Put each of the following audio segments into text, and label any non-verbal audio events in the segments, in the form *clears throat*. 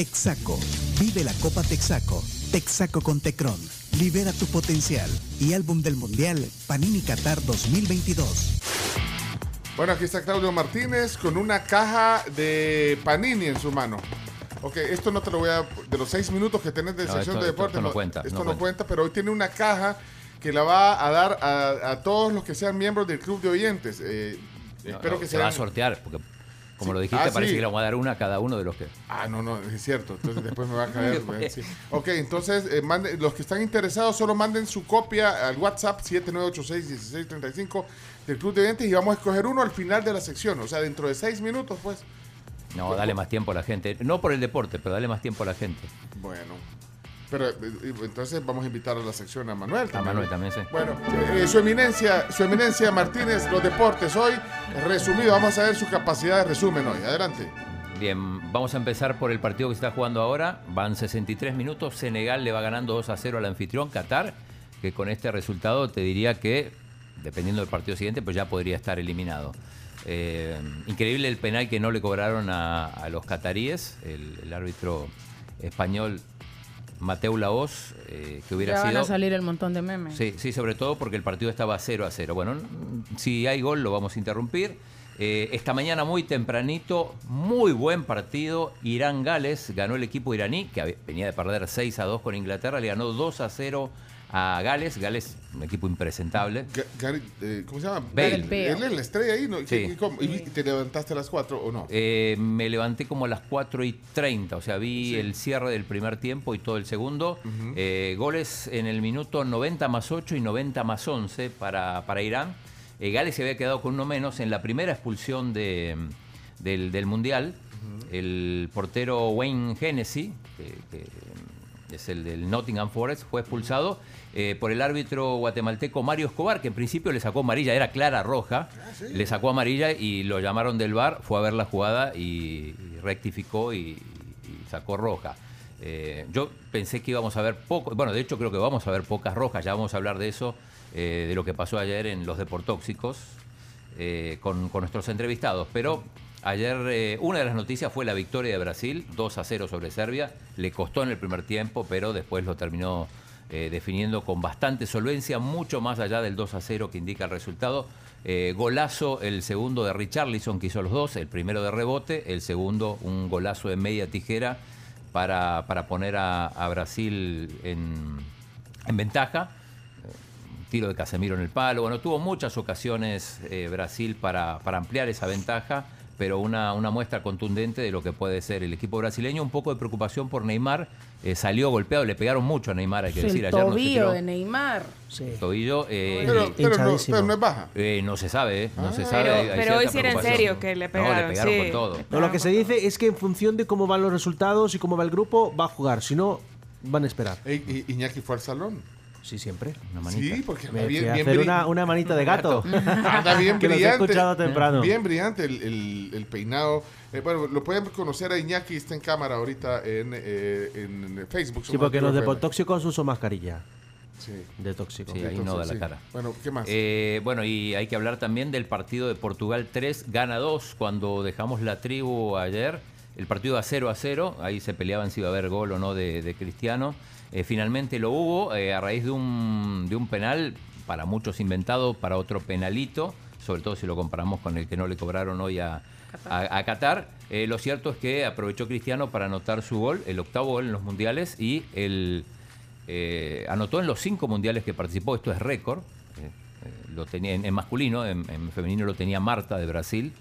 Texaco, Vive la Copa Texaco, Texaco con Tecron, Libera tu potencial y álbum del Mundial Panini Qatar 2022. Bueno, aquí está Claudio Martínez con una caja de panini en su mano. Ok, esto no te lo voy a... De los seis minutos que tenés de No, sección esto- de esto- deporte. esto no cuenta, Esto no no, cuenta. cuenta, pero hoy tiene una caja que la va a dar a, a todos los que sean miembros del club de oyentes. Eh, No, espero no, que se va a sortear, porque como Sí. lo dijiste, Ah, parece sí. que le vamos a dar una a cada uno de los que. Ah, no, no, es cierto. Entonces después me va a *laughs* caer. sí. Ok, entonces eh, mande- los que están interesados solo manden su copia al WhatsApp 7986-1635 del Club de Oyentes y vamos a escoger uno al final de la sección. O sea, dentro de seis minutos, pues. No, dale más tiempo a la gente. No por el deporte, pero dale más tiempo a la gente. Bueno. Pero eh, eh, entonces vamos a invitar a la sección a Manuel A también. Manuel también, sí. Bueno, eh, su eminencia, su eminencia Martínez, los deportes hoy, resumido, vamos a ver su capacidad de resumen hoy. Adelante. Bien, vamos a empezar por el partido que se está jugando ahora. Van 63 minutos. Senegal le va ganando 2 a 0 al anfitrión Qatar, que con este resultado te diría que, dependiendo del partido siguiente, pues ya podría estar eliminado. Eh, increíble el penal que no le cobraron a, a los cataríes. El, el árbitro español Mateu Laos, eh, que hubiera Ya van sido. a salir el montón de memes. Sí, sí, sobre todo porque el partido estaba 0 a 0. Bueno, si hay gol lo vamos a interrumpir. Eh, esta mañana muy tempranito, muy buen partido. Irán-Gales ganó el equipo iraní, que venía de perder 6 a 2 con Inglaterra, le ganó 2 a 0 a Gales. Gales, un equipo impresentable. Ga- Gary, eh, ¿Cómo se llama? Bale. Él es la estrella ahí, ¿no? Sí. ¿Qué- cómo? ¿Y te levantaste a las 4 o no? Eh, me levanté como a las 4 y 30, o sea, vi el cierre del primer tiempo y todo el segundo. Eh, goles en el minuto 90 más 8 y 90 más 11 para, para Irán. Eh, Gales se había quedado con uno menos en la primera expulsión de, del, del Mundial. El portero Wayne Hennessy, que, que es el del Nottingham Forest, fue expulsado eh, por el árbitro guatemalteco Mario Escobar, que en principio le sacó amarilla, era clara roja, le sacó amarilla y lo llamaron del bar, fue a ver la jugada y, y rectificó y, y sacó roja. Eh, yo pensé que íbamos a ver poco, bueno, de hecho creo que vamos a ver pocas rojas, ya vamos a hablar de eso, eh, de lo que pasó ayer en los deportóxicos con, con nuestros entrevistados. Pero ayer eh, una de las noticias fue la victoria de Brasil, 2 a 0 sobre Serbia. Le costó en el primer tiempo, pero después lo terminó eh, definiendo con bastante solvencia, mucho más allá del 2 a 0 que indica el resultado. Eh, golazo el segundo de Richarlison que hizo los dos, el primero de rebote, el segundo un golazo de media tijera para, para poner a, Brasil en, en ventaja tiro de Casemiro en el palo. Bueno, tuvo muchas ocasiones Brasil para, para ampliar esa ventaja, pero una, una muestra contundente de lo que puede ser el equipo brasileño. Un poco de preocupación por Neymar. eh, salió golpeado, le pegaron mucho a Neymar, hay que el decir. Ayer no se tobillo tiró. de Neymar. Sí. Tobillo. eh, Pero, y- pero no, pero no es baja. eh, no se sabe, eh, no se Ah. sabe. Pero- hay- hay pero hoy sí era en serio que le No, pegaron, le pegaron sí. con todo. No, lo que se dice es que en función de cómo van los resultados y cómo va el grupo, va a jugar. Si no, van a esperar. Ey, Iñaki fue al salón. Sí, siempre. Una manita. Sí, porque Me anda bien, bien, hacer una, una manita de gato. *laughs* anda bien *laughs* que los he brillante. escuchado temprano. Bien brillante el, el- el peinado. Eh, bueno, lo pueden conocer a Iñaki, está en cámara ahorita en, eh, en Facebook. Sí, porque los de depotóxicos usan mascarilla Sí. de tóxico. Sí, ahí no da la sí. cara. Bueno, ¿qué más? Eh, bueno, y hay que hablar también del partido de Portugal 3, gana 2. Cuando dejamos la tribu ayer, el partido a 0 a 0, ahí se peleaban si iba a haber gol o no de, de Cristiano. Eh, finalmente lo hubo eh, a raíz de un, de un penal, para muchos inventado, para otro penalito, sobre todo si lo comparamos con el que no le cobraron hoy a, a- a Qatar. Eh, lo cierto es que aprovechó Cristiano para anotar su gol, el octavo gol en los mundiales, y el, anotó en los cinco mundiales que participó, esto es récord. lo tenía en, en masculino, en, en femenino lo tenía Marta de Brasil,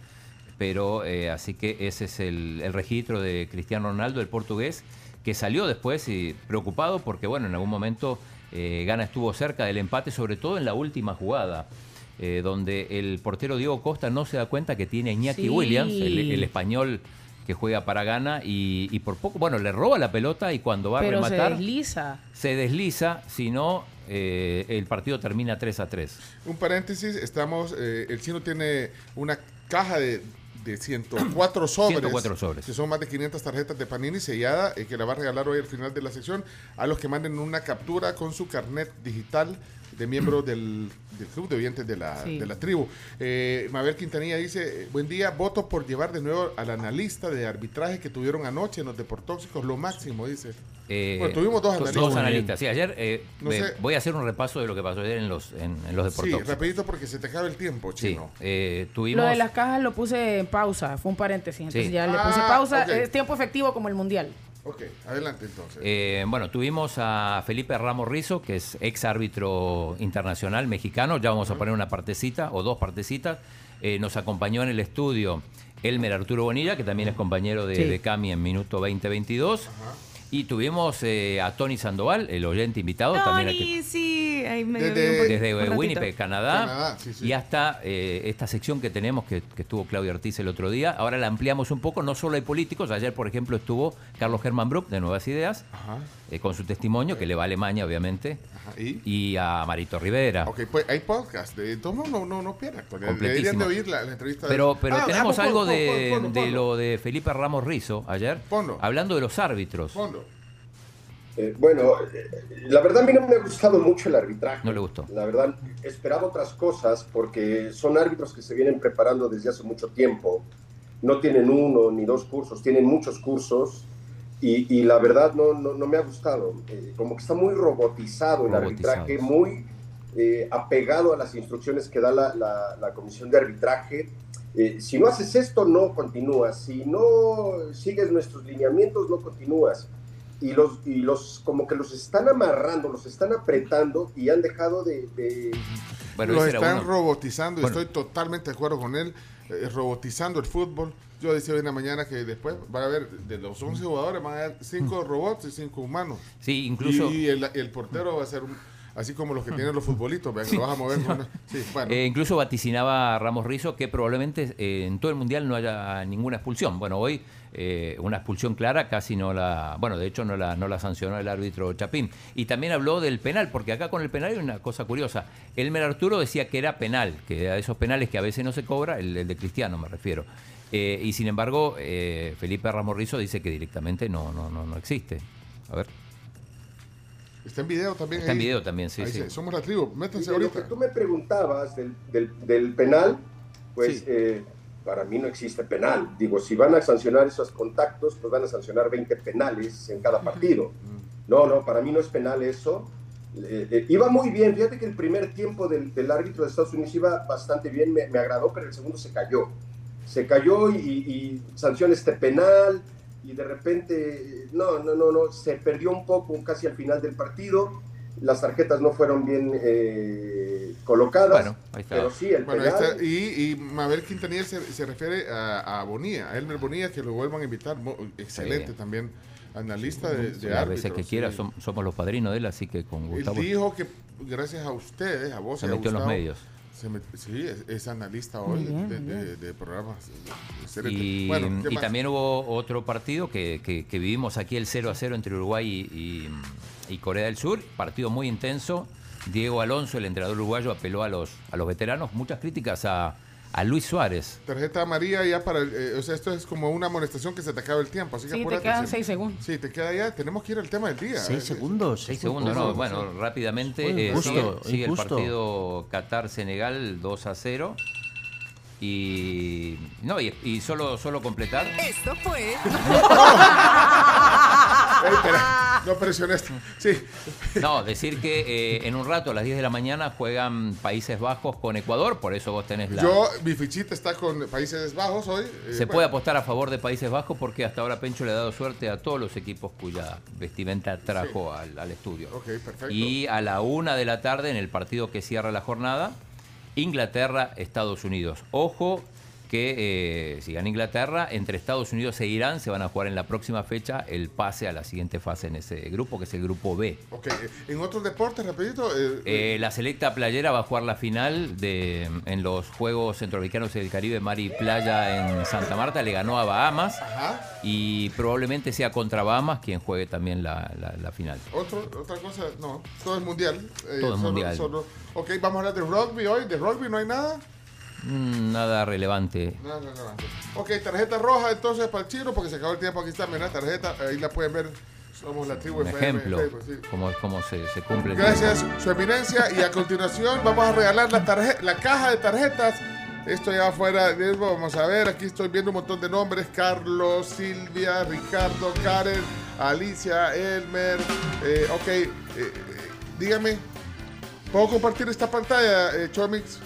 pero así que ese es el, el registro de Cristiano Ronaldo, el portugués, que salió después y preocupado porque, bueno, en algún momento eh, Gana estuvo cerca del empate, sobre todo en la última jugada. eh, donde el portero Diego Costa no se da cuenta que tiene a Iñaki Sí. Williams, el, el español que juega para Ghana y, y por poco, bueno, le roba la pelota y cuando va a Pero se rematar desliza. se desliza, si no, eh, el partido termina 3 a 3. Un paréntesis, estamos, eh, el chino tiene una caja de, de 104 *clears throat* sobres. 104 sobres. Que son más de 500 tarjetas de Panini sellada, eh, que la va a regalar hoy al final de la sección a los que manden una captura con su carnet digital de miembro *clears throat* del, del club de oyentes de la, Sí. de la tribu. Eh, Mabel Quintanilla dice, buen día, voto por llevar de nuevo al analista de arbitraje que tuvieron anoche en los deportóxicos, lo máximo, dice. Eh, Bueno, tuvimos dos dos analistas. analistas. Sí, ayer eh, No sé. voy a hacer un repaso de lo que pasó ayer en los, en, en los Sí, deportes. rapidito porque se te acaba el tiempo, Sí, chino. eh, tuvimos... Lo de las cajas lo puse en pausa, fue un paréntesis. Entonces Sí. ya le puse Ah, pausa. Es tiempo efectivo como el mundial. Ok, adelante entonces. Eh, bueno, tuvimos a Felipe Ramos Rizo, que es ex árbitro internacional mexicano. Ya vamos a poner una partecita o dos partecitas. Eh, nos acompañó en el estudio Elmer Arturo Bonilla, que también es compañero de, Sí. de Cami en minuto 2022. Y tuvimos eh, a Tony Sandoval, el oyente invitado, también aquí- Tony, sí, ahí me Desde- vi un. Winnipeg, Canadá, Canadá, sí, sí. y hasta eh, esta sección que tenemos, que, que estuvo Claudio Ortiz el otro día. Ahora la ampliamos un poco, no solo hay políticos, ayer por ejemplo estuvo Carlos Germán Brook de Nuevas Ideas, Ajá. eh, con su testimonio, que le va a Alemania obviamente, Ajá, ¿y? y a Marito Rivera. Ok, pues hay podcast. De todo no, no, no, no pierda. actualidad. Deberían de oír la, la entrevista. de- Pero, pero Ah, tenemos ah, algo pon- de, pon- pon- de lo de Felipe Ramos Rizo ayer, Ponlo. hablando de los árbitros. Eh, bueno, eh, la verdad a mí no me ha gustado mucho el arbitraje. No le gustó. La verdad, esperaba otras cosas porque son árbitros que se vienen preparando desde hace mucho tiempo. No tienen uno ni dos cursos, tienen muchos cursos y, y la verdad no, no, no me ha gustado. Eh, como que está muy robotizado el Robotizado. arbitraje, muy eh, apegado a las instrucciones que da la, la- la comisión de arbitraje. Si no haces esto, no continúas. Si no sigues nuestros lineamientos, no continúas y los, y los como que los están amarrando, los están apretando y han dejado de... de- Bueno, Los están uno. robotizando Bueno. estoy totalmente de acuerdo con él. eh, robotizando el fútbol. Yo decía hoy en la mañana que después van a ver de los 11 jugadores van a haber 5 robots y 5 humanos. Sí, incluso... Y, el, el portero va a ser un- así como los que tienen los futbolitos, vean, que lo vas a mover. con una- sí, bueno. Eh, incluso vaticinaba Ramos Rizo que probablemente eh, en todo el mundial no haya ninguna expulsión. Bueno, hoy eh, una expulsión clara casi no la. Bueno, de hecho no la, no la sancionó el árbitro Chapín. Y también habló del penal, porque acá con el penal hay una cosa curiosa. Elmer Arturo decía que era penal, que de esos penales que a veces no se cobra, el, el de Cristiano me refiero. Eh, y sin embargo, eh, Felipe Ramos Rizo dice que directamente no, no, no, no existe. A ver, Está en video también. está en video también, sí, Ahí sí. se- Somos la tribu, y métanse de lo ahorita. que tú me preguntabas del, del- del penal, pues Sí. eh, para mí no existe penal. Digo, si van a sancionar esos contactos, pues van a sancionar 20 penales en cada partido. No, no, para mí no es penal eso. Eh, eh, iba muy bien, fíjate que el primer tiempo del, del árbitro de Estados Unidos iba bastante bien, me, me agradó, pero el segundo se cayó. Se cayó y, y sanciona este penal y de repente, no, no, no, no, se perdió un poco casi al final del partido. Las tarjetas no fueron bien eh, colocadas, Bueno, ahí está. pero sí, el Bueno, ahí está. Y, y Mabel Quintanilla se, se refiere a, a Bonilla, a Elmer Bonilla, que lo vuelvan a invitar. Excelente Sí. también, analista de, de Las veces que sí. quiera, som- somos los padrinos de él, así que con Él Gustavo dijo que gracias a ustedes, a vos se y a metió en los Gustavo, medios. Se sí, es, es analista hoy bien, de, de- de programas. Y, bueno, ¿qué y también hubo otro partido que, que- que vivimos aquí, el 0 a 0 entre Uruguay y, y- y Corea del Sur. Partido muy intenso. Diego Alonso, el entrenador uruguayo, apeló a los, a los veteranos. Muchas críticas a, a Luis Suárez. Tarjeta amarilla ya para el, eh, o sea, esto es como una amonestación que se te acaba el tiempo, así que Sí, te quedan sí. seis segundos. Sí, te queda ya, tenemos que ir al tema del día. Seis Eh, segundos. Seis segundos, no, bueno, rápidamente eh, sigue, sigue el partido Qatar-Senegal 2 a 0. Y no, y, y solo, solo completar. Esto fue *laughs* no presiones. Sí, No, decir que eh, en un rato, a las 10 de la mañana, juegan Países Bajos con Ecuador, por eso vos tenés la... yo, mi fichita está con Países Bajos hoy. eh, Se bueno, puede apostar a favor de Países Bajos porque hasta ahora Pencho le ha dado suerte a todos los equipos cuya vestimenta trajo al, al estudio. Ok, perfecto. Y a la una de la tarde, en el partido que cierra la jornada, Inglaterra, Estados Unidos. Ojo, que eh, si gana Inglaterra, entre Estados Unidos e Irán se van a jugar en la próxima fecha el pase a la siguiente fase en ese grupo, que es el grupo B. Ok, eh, en otros deportes, rapidito. eh, Eh, la selecta playera va a jugar la final de, en los Juegos Centroamericanos y del Caribe Mar y Playa en Santa Marta. Le ganó a Bahamas Ajá. y probablemente sea contra Bahamas quien juegue también la, la- la final. Otro, otra cosa, no, todo es mundial. eh, Todo es mundial. solo- ok, vamos a hablar de rugby hoy. ¿De rugby no hay nada? Mm, nada relevante. No, no. Ok, tarjeta roja entonces para el chino porque se acabó el tiempo. Aquí está, mira, tarjeta, ahí la pueden ver. Somos la tribu Un FM ejemplo, Facebook, sí. cómo, cómo se, se cumple. Gracias, su eminencia. Y a continuación vamos a regalar la, tarje- la caja de tarjetas. Esto ya afuera, vamos a ver, aquí estoy viendo un montón de nombres. Carlos, Silvia, Ricardo, Karen, Alicia, Elmer. Eh, ok, eh, eh, dígame, ¿puedo compartir esta pantalla, eh, Chomix?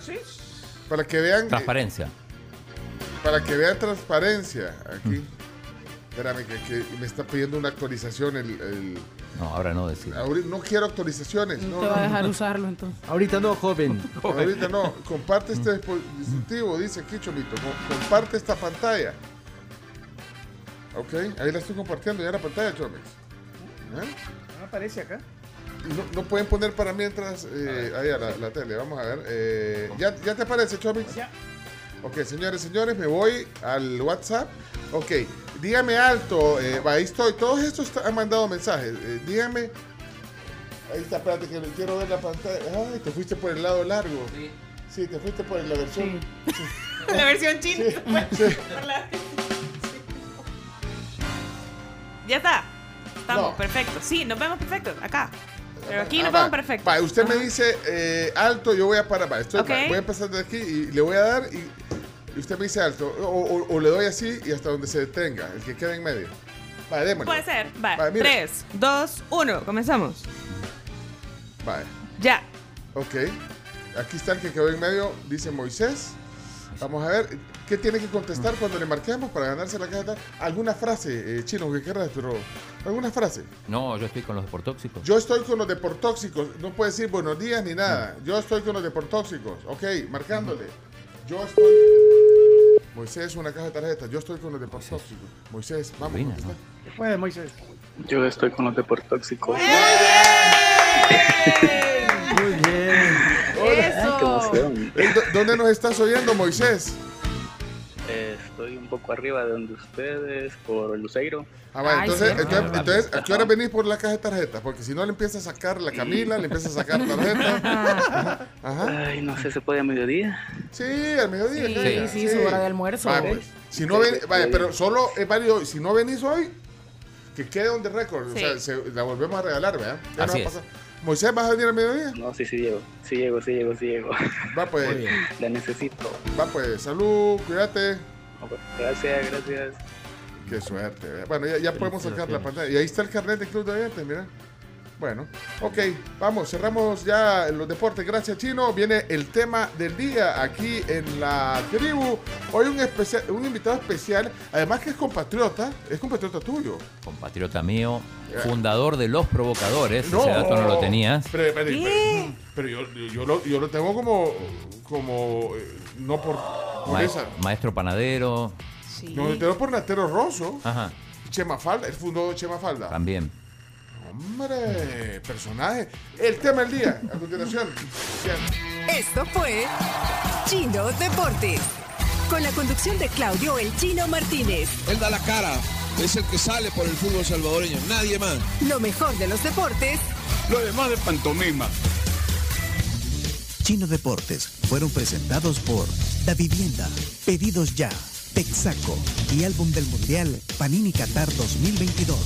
Sí. Para que vean... Transparencia. para que vean transparencia aquí. Espérame, que, que me está pidiendo una actualización el... el- No, ahora no decir. ahorita- no quiero actualizaciones. No No, te va a no. dejar usarlo entonces. Ahorita no, joven. *laughs* Ahorita no, comparte este dispo- dispositivo, dice aquí Chomito, co- comparte esta pantalla. Ok, ahí la estoy compartiendo ya la pantalla, Chomix. ¿Eh? No aparece acá. No, no pueden poner para mientras eh, ahí a la, la tele, vamos a ver. eh, ¿ya, ¿Ya te aparece, Chomix? Ya. Ok, señores, señores, me voy al WhatsApp. Ok, dígame alto, eh, ahí estoy. Todos estos han mandado mensajes. eh, dígame. Ahí está, espérate que quiero ver la pantalla. Ay, te fuiste por el lado largo. Sí, te fuiste por la versión. *laughs* La versión china. Sí. Ya está. Estamos No. perfectos. Sí, nos vemos perfectos. Acá. Pero aquí Ah, nos va. vemos perfectos. Va, usted me Ajá. dice eh, alto, yo voy a parar. Va, estoy, Ok. va, voy a empezar de aquí y le voy a dar y, y usted me dice alto. O, o- o le doy así y hasta donde se detenga, el que quede en medio. Va, démosle. Puede ser. Va. Va. 3, 2, 1. Comenzamos. Va, Ya. ok. Aquí está el que quedó en medio, dice Moisés. Vamos a ver, ¿qué tiene que contestar cuando le marquemos para ganarse la caja? de tal? ¿Alguna frase, eh, chino, que querrás, pero alguna frase? No, yo estoy con los deportóxicos. Yo estoy con los deportóxicos. No puede decir buenos días ni nada. Yo estoy con los deportóxicos. Ok, marcándole. Yo estoy. Moisés, una caja de tarjetas. Yo estoy con los deportóxicos. Moisés, vamos. Contesta. ¿Qué puede, Moisés? Yo estoy con los deportóxicos. *laughs* Muy bien. ¡Qué Eso. emoción! Ey, ¿dó- ¿Dónde nos estás oyendo, Moisés? Estoy un poco arriba de donde ustedes, por Luceiro. Ah, vale, Ay, entonces, sí. entonces, entonces, ¿a qué hora venís por la caja de tarjetas? Porque si no le empieza a sacar la Camila, le empieza a sacar tarjeta. *laughs* Ajá. Ay, no sé, ¿se puede a mediodía? Sí, al mediodía. Sí, caiga, sí, su hora de almuerzo. Vaya, pues. Si no ven, vaya, pero solo es válido. Si no venís hoy, que quede on the record. Sí. O sea, se- la volvemos a regalar, ¿verdad? Ya no Así va a es. Moisés, ¿vas a venir al mediodía? No, sí, sí llego. Sí llego, sí llego, sí llego. Va pues, Muy bien. *laughs* La necesito. va pues. Salud, cuídate. No, pues, Gracias, gracias. Qué suerte. ¿verdad? Bueno, ya, ya podemos sacar la pantalla. Y ahí está el carnet del Club de Oyentes, mira. Bueno, ok, vamos, cerramos ya los deportes. Gracias, Chino. Viene el tema del día aquí en la tribu. Hoy un, especial, un invitado especial, además que es compatriota, es compatriota tuyo. Compatriota mío, fundador de Los Provocadores. No. Ese dato no lo tenías. Pero, pero- pero- pero yo, lo, yo lo tengo como, como eh, no por, por Ma- esa. maestro panadero. Sí. No, lo tengo por Natero Rosso. Ajá, Chema Falda, él fundó Chema Falda. también. Hombre, personaje. El tema del día, a continuación. Esto fue Chino Deportes. Con la conducción de Claudio El Chino Martínez. Él da la cara, es el que sale por el fútbol salvadoreño, nadie más. Lo mejor de los deportes Lo demás de pantomima. Chino Deportes fueron presentados por Da Vivienda, Pedidos Ya, Texaco y Álbum del Mundial Panini Qatar 2022.